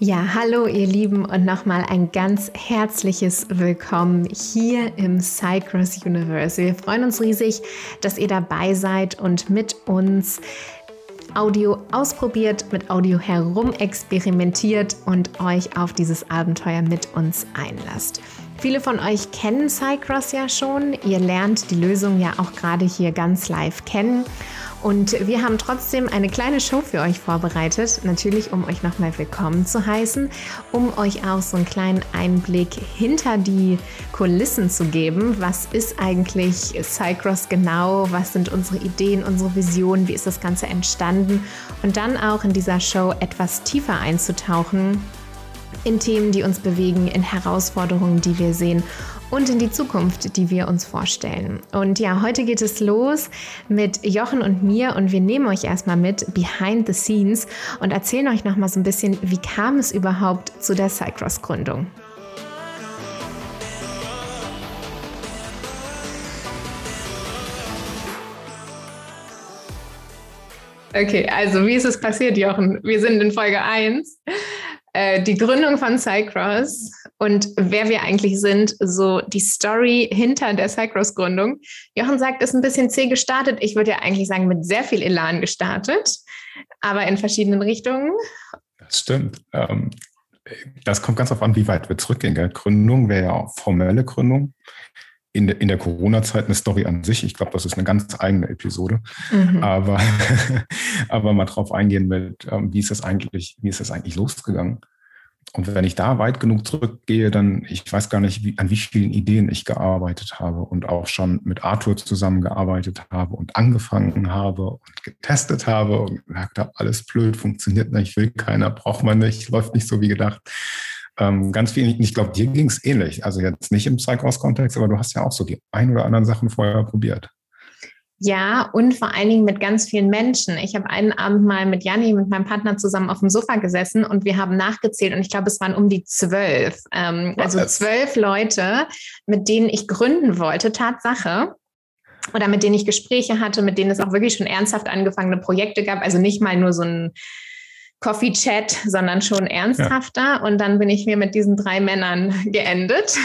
Ja, hallo ihr Lieben und nochmal ein ganz herzliches Willkommen hier im Cycross Universe. Wir freuen uns riesig, dass ihr dabei seid und mit uns Audio ausprobiert, mit Audio herumexperimentiert und euch auf dieses Abenteuer mit uns einlasst. Viele von euch kennen Cycross ja schon. Ihr lernt die Lösung ja auch gerade hier ganz live kennen. Und wir haben trotzdem eine kleine Show für euch vorbereitet, natürlich um euch nochmal willkommen zu heißen, um euch auch so einen kleinen Einblick hinter die Kulissen zu geben. Was ist eigentlich Cycross genau? Was sind unsere Ideen, unsere Visionen? Wie ist das Ganze entstanden? Und dann auch in dieser Show etwas tiefer einzutauchen in Themen, die uns bewegen, in Herausforderungen, die wir sehen und in die Zukunft, die wir uns vorstellen. Und ja, heute geht es los mit Jochen und mir und wir nehmen euch erstmal mit behind the scenes und erzählen euch nochmal so ein bisschen, wie kam es überhaupt zu der Cycross Gründung. Okay, also wie ist es passiert, Jochen? Wir sind in Folge 1. Äh, die Gründung von Cycross und wer wir eigentlich sind, so die Story hinter der Cycross-Gründung. Jochen sagt, ist ein bisschen zäh gestartet. Ich würde ja eigentlich sagen, mit sehr viel Elan gestartet, aber in verschiedenen Richtungen. Das stimmt. Ähm, das kommt ganz auf an, wie weit wir zurückgehen. Gell? Gründung wäre ja formelle Gründung. In, de, in der Corona-Zeit eine Story an sich. Ich glaube, das ist eine ganz eigene Episode. Mhm. Aber, aber mal drauf eingehen mit, ähm, wie ist das eigentlich, wie ist das eigentlich losgegangen? Und wenn ich da weit genug zurückgehe, dann, ich weiß gar nicht, wie, an wie vielen Ideen ich gearbeitet habe und auch schon mit Arthur zusammengearbeitet habe und angefangen habe und getestet habe und gesagt habe, alles blöd, funktioniert nicht, will keiner, braucht man nicht, läuft nicht so wie gedacht. Ähm, ganz viel, ich glaube, dir ging es ähnlich. Also jetzt nicht im Psychos-Kontext, aber du hast ja auch so die ein oder anderen Sachen vorher probiert. Ja, und vor allen Dingen mit ganz vielen Menschen. Ich habe einen Abend mal mit Janni, mit meinem Partner zusammen auf dem Sofa gesessen und wir haben nachgezählt und ich glaube, es waren um die zwölf. Ähm, also zwölf Leute, mit denen ich gründen wollte, Tatsache. Oder mit denen ich Gespräche hatte, mit denen es auch wirklich schon ernsthaft angefangene Projekte gab. Also nicht mal nur so ein Coffee Chat, sondern schon ernsthafter. Ja. Und dann bin ich mir mit diesen drei Männern geendet,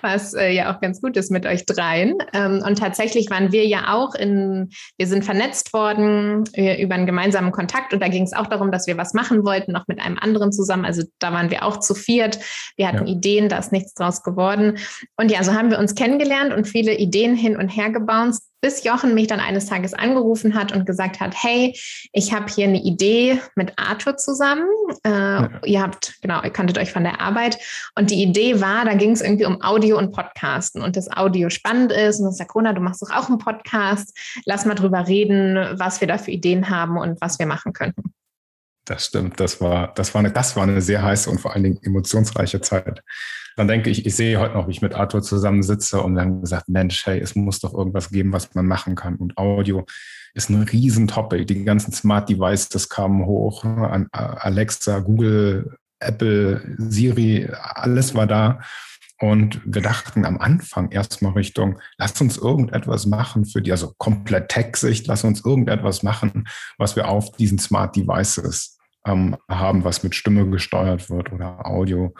was äh, ja auch ganz gut ist mit euch dreien. Ähm, und tatsächlich waren wir ja auch in, wir sind vernetzt worden äh, über einen gemeinsamen Kontakt und da ging es auch darum, dass wir was machen wollten, noch mit einem anderen zusammen. Also da waren wir auch zu viert. Wir hatten ja. Ideen, da ist nichts draus geworden. Und ja, so haben wir uns kennengelernt und viele Ideen hin und her gebounced bis Jochen mich dann eines Tages angerufen hat und gesagt hat, hey, ich habe hier eine Idee mit Arthur zusammen. Äh, ja. Ihr habt, genau, ihr kanntet euch von der Arbeit. Und die Idee war, da ging es irgendwie um Audio und Podcasten und das Audio spannend ist. Und dann sagt Corona, du machst doch auch einen Podcast. Lass mal drüber reden, was wir da für Ideen haben und was wir machen könnten. Das stimmt, das war, das war eine, das war eine sehr heiße und vor allen Dingen emotionsreiche Zeit dann denke ich, ich sehe heute noch, wie ich mit Arthur zusammensitze und haben gesagt, Mensch, hey, es muss doch irgendwas geben, was man machen kann. Und Audio ist ein Riesentopic. Die ganzen Smart Devices kamen hoch, an Alexa, Google, Apple, Siri, alles war da. Und wir dachten am Anfang erstmal Richtung, lass uns irgendetwas machen für die, also komplett Tech-Sicht, lass uns irgendetwas machen, was wir auf diesen Smart Devices ähm, haben, was mit Stimme gesteuert wird oder Audio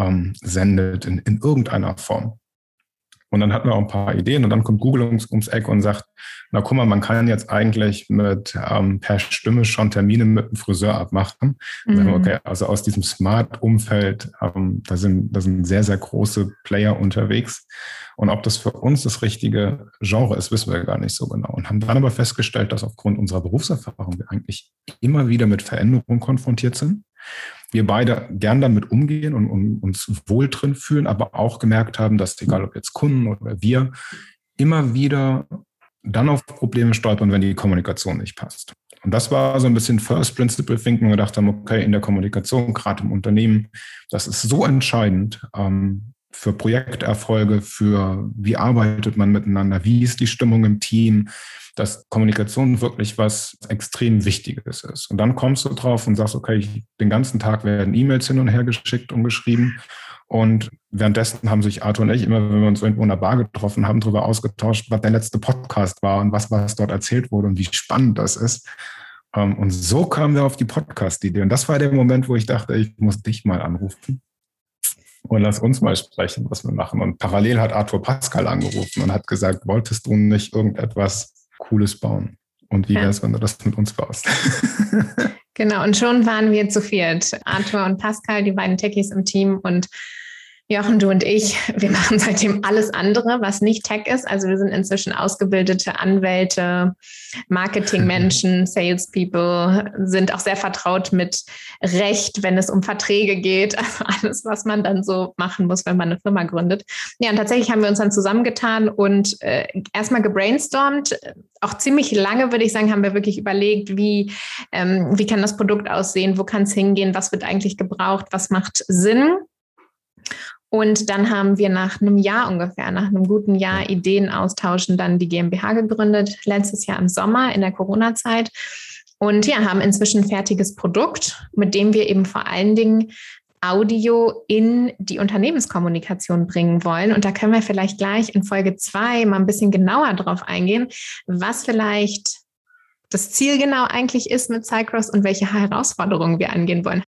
ähm, sendet in, in irgendeiner Form. Und dann hatten wir auch ein paar Ideen und dann kommt Google ums, ums Eck und sagt, na guck mal, man kann jetzt eigentlich mit ähm, per Stimme schon Termine mit dem Friseur abmachen. Mhm. okay, also aus diesem Smart-Umfeld, ähm, da, sind, da sind sehr, sehr große Player unterwegs. Und ob das für uns das richtige Genre ist, wissen wir gar nicht so genau. Und haben dann aber festgestellt, dass aufgrund unserer Berufserfahrung wir eigentlich immer wieder mit Veränderungen konfrontiert sind wir beide gern damit umgehen und, und uns wohl drin fühlen, aber auch gemerkt haben, dass egal ob jetzt Kunden oder wir, immer wieder dann auf Probleme stolpern, wenn die Kommunikation nicht passt. Und das war so ein bisschen First Principle Thinking. Wir gedacht haben, okay, in der Kommunikation, gerade im Unternehmen, das ist so entscheidend ähm, für Projekterfolge, für wie arbeitet man miteinander, wie ist die Stimmung im Team, dass Kommunikation wirklich was extrem Wichtiges ist. Und dann kommst du drauf und sagst, okay, ich, den ganzen Tag werden E-Mails hin und her geschickt und geschrieben. Und währenddessen haben sich Arthur und ich immer, wenn wir uns irgendwo in der Bar getroffen haben, darüber ausgetauscht, was der letzte Podcast war und was, was dort erzählt wurde und wie spannend das ist. Ähm, und so kamen wir auf die Podcast-Idee. Und das war der Moment, wo ich dachte, ich muss dich mal anrufen und lass uns mal sprechen, was wir machen. Und parallel hat Arthur Pascal angerufen und hat gesagt, wolltest du nicht irgendetwas Cooles bauen? Und wie wäre es, wenn du das mit uns baust? genau, und schon waren wir zu viert. Arthur und Pascal, die beiden Techies im Team und Jochen, du und ich, wir machen seitdem alles andere, was nicht Tech ist. Also wir sind inzwischen ausgebildete Anwälte, Marketingmenschen, Salespeople, sind auch sehr vertraut mit Recht, wenn es um Verträge geht. Also alles, was man dann so machen muss, wenn man eine Firma gründet. Ja, und tatsächlich haben wir uns dann zusammengetan und äh, erstmal gebrainstormt. Auch ziemlich lange, würde ich sagen, haben wir wirklich überlegt, wie, ähm, wie kann das Produkt aussehen, wo kann es hingehen, was wird eigentlich gebraucht, was macht Sinn. Und dann haben wir nach einem Jahr ungefähr, nach einem guten Jahr Ideen austauschen, dann die GmbH gegründet, letztes Jahr im Sommer in der Corona-Zeit. Und ja, haben inzwischen ein fertiges Produkt, mit dem wir eben vor allen Dingen Audio in die Unternehmenskommunikation bringen wollen. Und da können wir vielleicht gleich in Folge zwei mal ein bisschen genauer drauf eingehen, was vielleicht das Ziel genau eigentlich ist mit Cycross und welche Herausforderungen wir angehen wollen.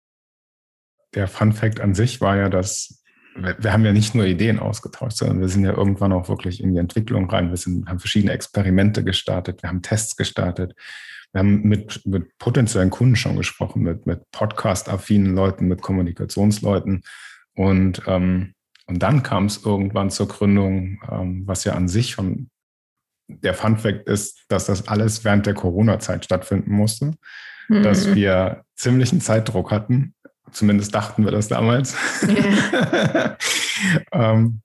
Der Fun Fact an sich war ja, dass wir haben ja nicht nur Ideen ausgetauscht, sondern wir sind ja irgendwann auch wirklich in die Entwicklung rein. Wir sind, haben verschiedene Experimente gestartet, wir haben Tests gestartet, wir haben mit, mit potenziellen Kunden schon gesprochen, mit, mit Podcast-affinen Leuten, mit Kommunikationsleuten. Und, ähm, und dann kam es irgendwann zur Gründung, ähm, was ja an sich schon der Fun-Fact ist, dass das alles während der Corona-Zeit stattfinden musste, mhm. dass wir ziemlichen Zeitdruck hatten Zumindest dachten wir das damals. Ja. ähm,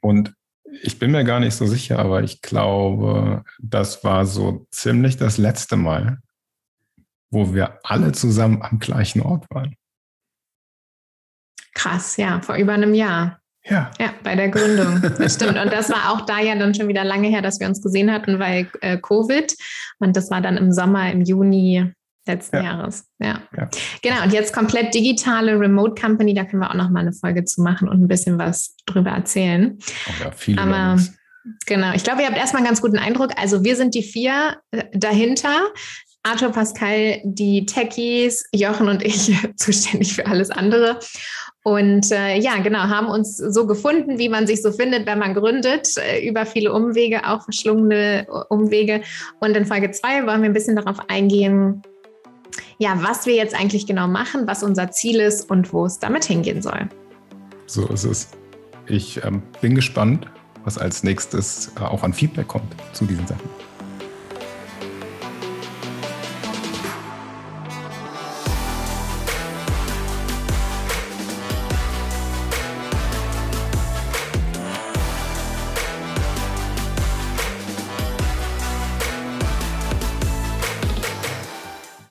und ich bin mir gar nicht so sicher, aber ich glaube, das war so ziemlich das letzte Mal, wo wir alle zusammen am gleichen Ort waren. Krass, ja, vor über einem Jahr. Ja. Ja, bei der Gründung. Das stimmt. Und das war auch da ja dann schon wieder lange her, dass wir uns gesehen hatten, weil äh, Covid. Und das war dann im Sommer, im Juni letzten ja. Jahres. Ja. ja. Genau. Und jetzt komplett digitale Remote Company. Da können wir auch noch mal eine Folge zu machen und ein bisschen was drüber erzählen. Oh ja, viele. Aber genau. Ich glaube, ihr habt erstmal einen ganz guten Eindruck. Also wir sind die vier äh, dahinter. Arthur, Pascal, die Techies, Jochen und ich zuständig für alles andere. Und äh, ja, genau, haben uns so gefunden, wie man sich so findet, wenn man gründet, äh, über viele Umwege, auch verschlungene Umwege. Und in Folge zwei wollen wir ein bisschen darauf eingehen, ja, was wir jetzt eigentlich genau machen, was unser Ziel ist und wo es damit hingehen soll. So ist es. Ich ähm, bin gespannt, was als nächstes äh, auch an Feedback kommt zu diesen Sachen.